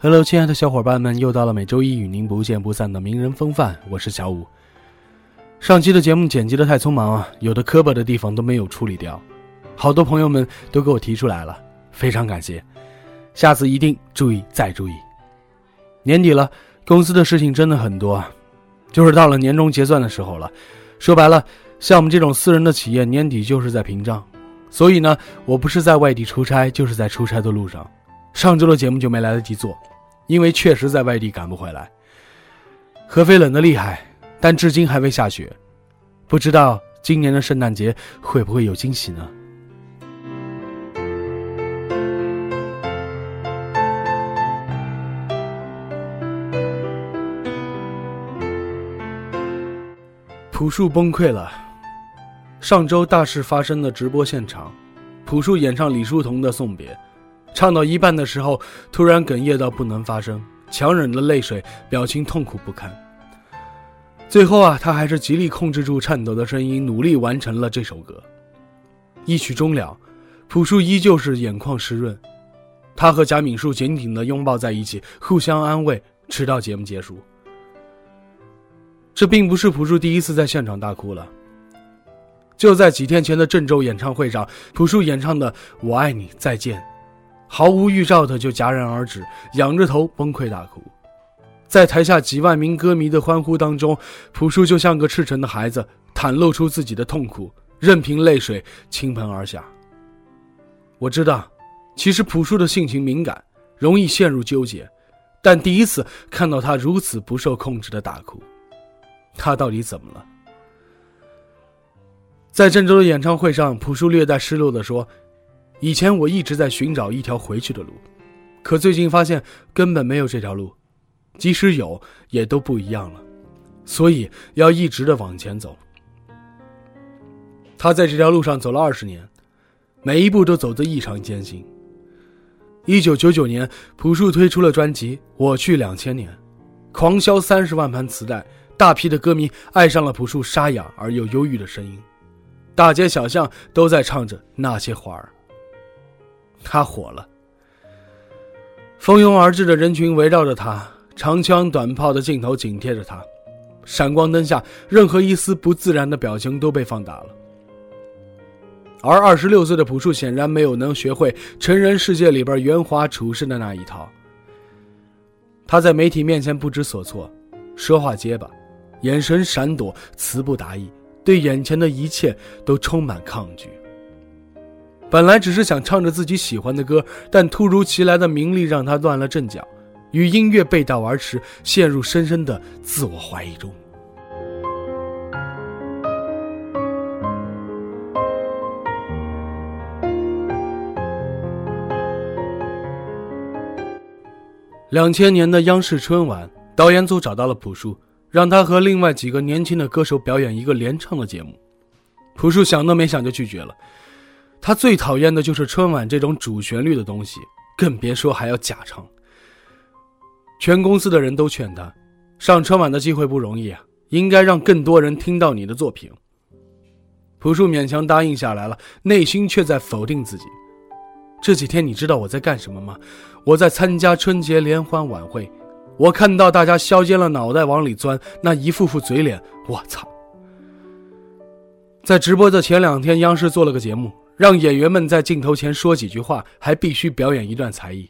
Hello，亲爱的小伙伴们，又到了每周一与您不见不散的名人风范，我是小五。上期的节目剪辑的太匆忙啊，有的磕巴的地方都没有处理掉，好多朋友们都给我提出来了，非常感谢，下次一定注意再注意。年底了，公司的事情真的很多，就是到了年终结算的时候了，说白了，像我们这种私人的企业，年底就是在屏障。所以呢，我不是在外地出差，就是在出差的路上。上周的节目就没来得及做，因为确实在外地赶不回来。合肥冷得厉害，但至今还未下雪，不知道今年的圣诞节会不会有惊喜呢？朴树崩溃了。上周大事发生的直播现场，朴树演唱李叔同的《送别》，唱到一半的时候，突然哽咽到不能发声，强忍着泪水，表情痛苦不堪。最后啊，他还是极力控制住颤抖的声音，努力完成了这首歌。一曲终了，朴树依旧是眼眶湿润，他和贾敏树紧紧地拥抱在一起，互相安慰，直到节目结束。这并不是朴树第一次在现场大哭了。就在几天前的郑州演唱会上，朴树演唱的《我爱你再见》，毫无预兆的就戛然而止，仰着头崩溃大哭。在台下几万名歌迷的欢呼当中，朴树就像个赤诚的孩子，袒露出自己的痛苦，任凭泪水倾盆而下。我知道，其实朴树的性情敏感，容易陷入纠结，但第一次看到他如此不受控制的大哭，他到底怎么了？在郑州的演唱会上，朴树略带失落地说：“以前我一直在寻找一条回去的路，可最近发现根本没有这条路，即使有，也都不一样了，所以要一直的往前走。”他在这条路上走了二十年，每一步都走得异常艰辛。一九九九年，朴树推出了专辑《我去两千年》，狂销三十万盘磁带，大批的歌迷爱上了朴树沙哑而又忧郁的声音。大街小巷都在唱着那些花儿。他火了，蜂拥而至的人群围绕着他，长枪短炮的镜头紧贴着他，闪光灯下任何一丝不自然的表情都被放大了。而二十六岁的朴树显然没有能学会成人世界里边圆滑处事的那一套。他在媒体面前不知所措，说话结巴，眼神闪躲，词不达意。对眼前的一切都充满抗拒。本来只是想唱着自己喜欢的歌，但突如其来的名利让他乱了阵脚，与音乐背道而驰，陷入深深的自我怀疑中。两千年的央视春晚，导演组找到了朴树。让他和另外几个年轻的歌手表演一个联唱的节目，朴树想都没想就拒绝了。他最讨厌的就是春晚这种主旋律的东西，更别说还要假唱。全公司的人都劝他，上春晚的机会不容易啊，应该让更多人听到你的作品。朴树勉强答应下来了，内心却在否定自己。这几天你知道我在干什么吗？我在参加春节联欢晚会。我看到大家削尖了脑袋往里钻，那一副副嘴脸，我操！在直播的前两天，央视做了个节目，让演员们在镜头前说几句话，还必须表演一段才艺。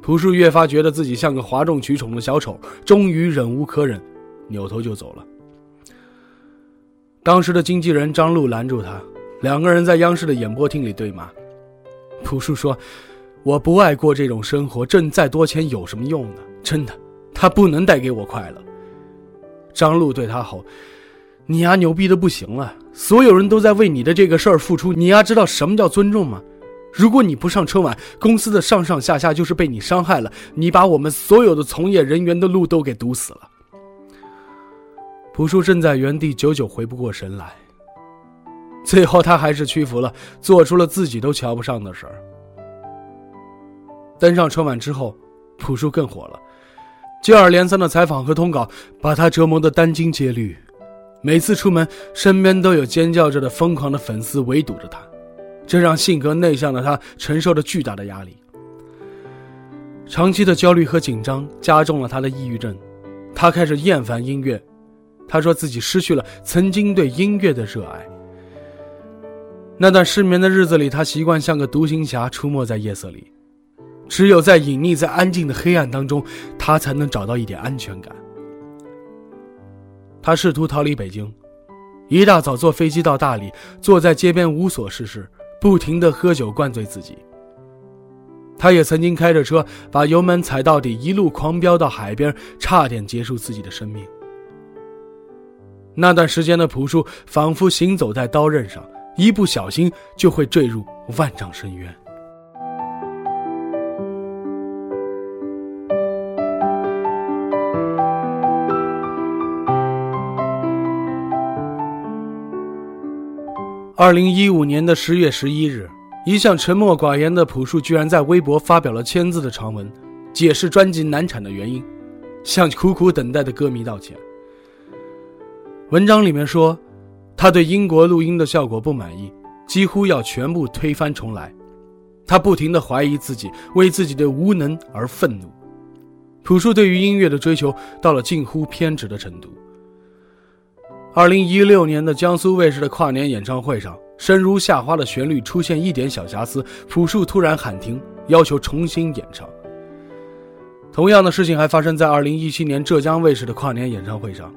朴树越发觉得自己像个哗众取宠的小丑，终于忍无可忍，扭头就走了。当时的经纪人张璐拦住他，两个人在央视的演播厅里对骂。朴树说：“我不爱过这种生活，挣再多钱有什么用呢？”真的，他不能带给我快乐。张璐对他吼：“你丫牛逼的不行了，所有人都在为你的这个事儿付出，你丫知道什么叫尊重吗？如果你不上春晚，公司的上上下下就是被你伤害了，你把我们所有的从业人员的路都给堵死了。朴树正在原地久久回不过神来，最后他还是屈服了，做出了自己都瞧不上的事儿。登上春晚之后，朴树更火了，接二连三的采访和通稿把他折磨得殚精竭虑，每次出门身边都有尖叫着的疯狂的粉丝围堵着他。这让性格内向的他承受着巨大的压力，长期的焦虑和紧张加重了他的抑郁症，他开始厌烦音乐，他说自己失去了曾经对音乐的热爱。那段失眠的日子里，他习惯像个独行侠出没在夜色里，只有在隐匿在安静的黑暗当中，他才能找到一点安全感。他试图逃离北京，一大早坐飞机到大理，坐在街边无所事事。不停的喝酒灌醉自己。他也曾经开着车把油门踩到底，一路狂飙到海边，差点结束自己的生命。那段时间的朴树仿佛行走在刀刃上，一不小心就会坠入万丈深渊。二零一五年的十月十一日，一向沉默寡言的朴树居然在微博发表了签字的长文，解释专辑难产的原因，向苦苦等待的歌迷道歉。文章里面说，他对英国录音的效果不满意，几乎要全部推翻重来。他不停地怀疑自己，为自己的无能而愤怒。朴树对于音乐的追求到了近乎偏执的程度。二零一六年的江苏卫视的跨年演唱会上，声如夏花的旋律出现一点小瑕疵，朴树突然喊停，要求重新演唱。同样的事情还发生在二零一七年浙江卫视的跨年演唱会上，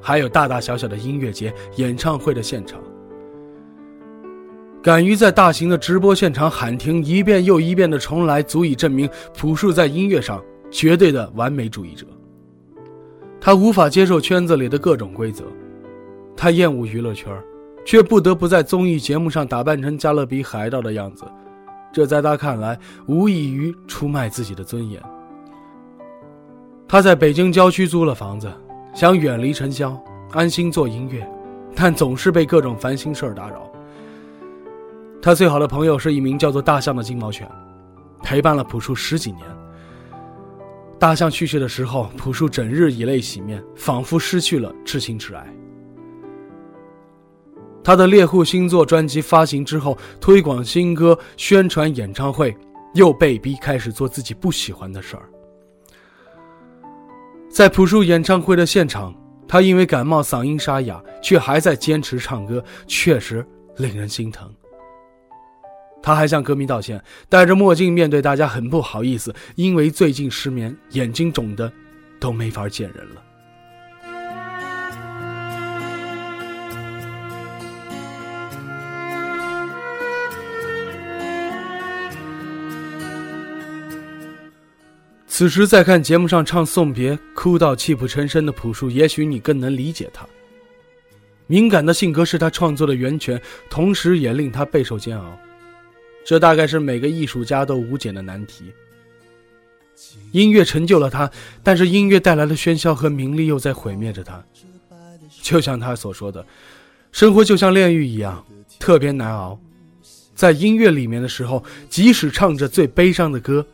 还有大大小小的音乐节、演唱会的现场。敢于在大型的直播现场喊停一遍又一遍的重来，足以证明朴树在音乐上绝对的完美主义者。他无法接受圈子里的各种规则。他厌恶娱乐圈，却不得不在综艺节目上打扮成加勒比海盗的样子，这在他看来无异于出卖自己的尊严。他在北京郊区租了房子，想远离尘嚣，安心做音乐，但总是被各种烦心事儿打扰。他最好的朋友是一名叫做大象的金毛犬，陪伴了朴树十几年。大象去世的时候，朴树整日以泪洗面，仿佛失去了至亲至爱。他的猎户星座专辑发行之后，推广新歌、宣传演唱会，又被逼开始做自己不喜欢的事儿。在朴树演唱会的现场，他因为感冒嗓音沙哑，却还在坚持唱歌，确实令人心疼。他还向歌迷道歉，戴着墨镜面对大家很不好意思，因为最近失眠，眼睛肿的都没法见人了。此时再看节目上唱送别，哭到泣不成声的朴树，也许你更能理解他。敏感的性格是他创作的源泉，同时也令他备受煎熬。这大概是每个艺术家都无解的难题。音乐成就了他，但是音乐带来的喧嚣和名利又在毁灭着他。就像他所说的，生活就像炼狱一样，特别难熬。在音乐里面的时候，即使唱着最悲伤的歌，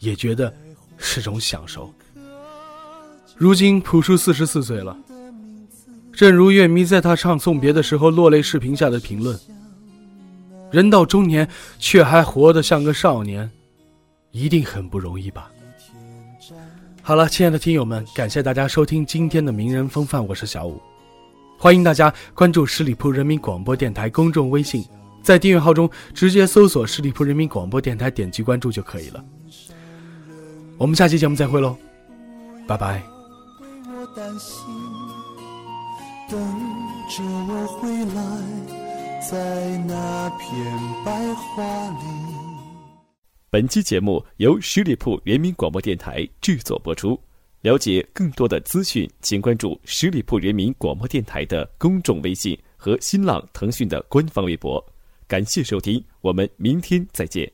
也觉得。是种享受。如今朴树四十四岁了，正如乐迷在他唱送别的时候落泪视频下的评论：“人到中年却还活得像个少年，一定很不容易吧？”好了，亲爱的听友们，感谢大家收听今天的名人风范，我是小五，欢迎大家关注十里铺人民广播电台公众微信，在订阅号中直接搜索“十里铺人民广播电台”，点击关注就可以了。我们下期节目再会喽，拜拜。等着我回来，在那片白桦林。本期节目由十里铺人民广播电台制作播出。了解更多的资讯，请关注十里铺人民广播电台的公众微信和新浪、腾讯的官方微博。感谢收听，我们明天再见。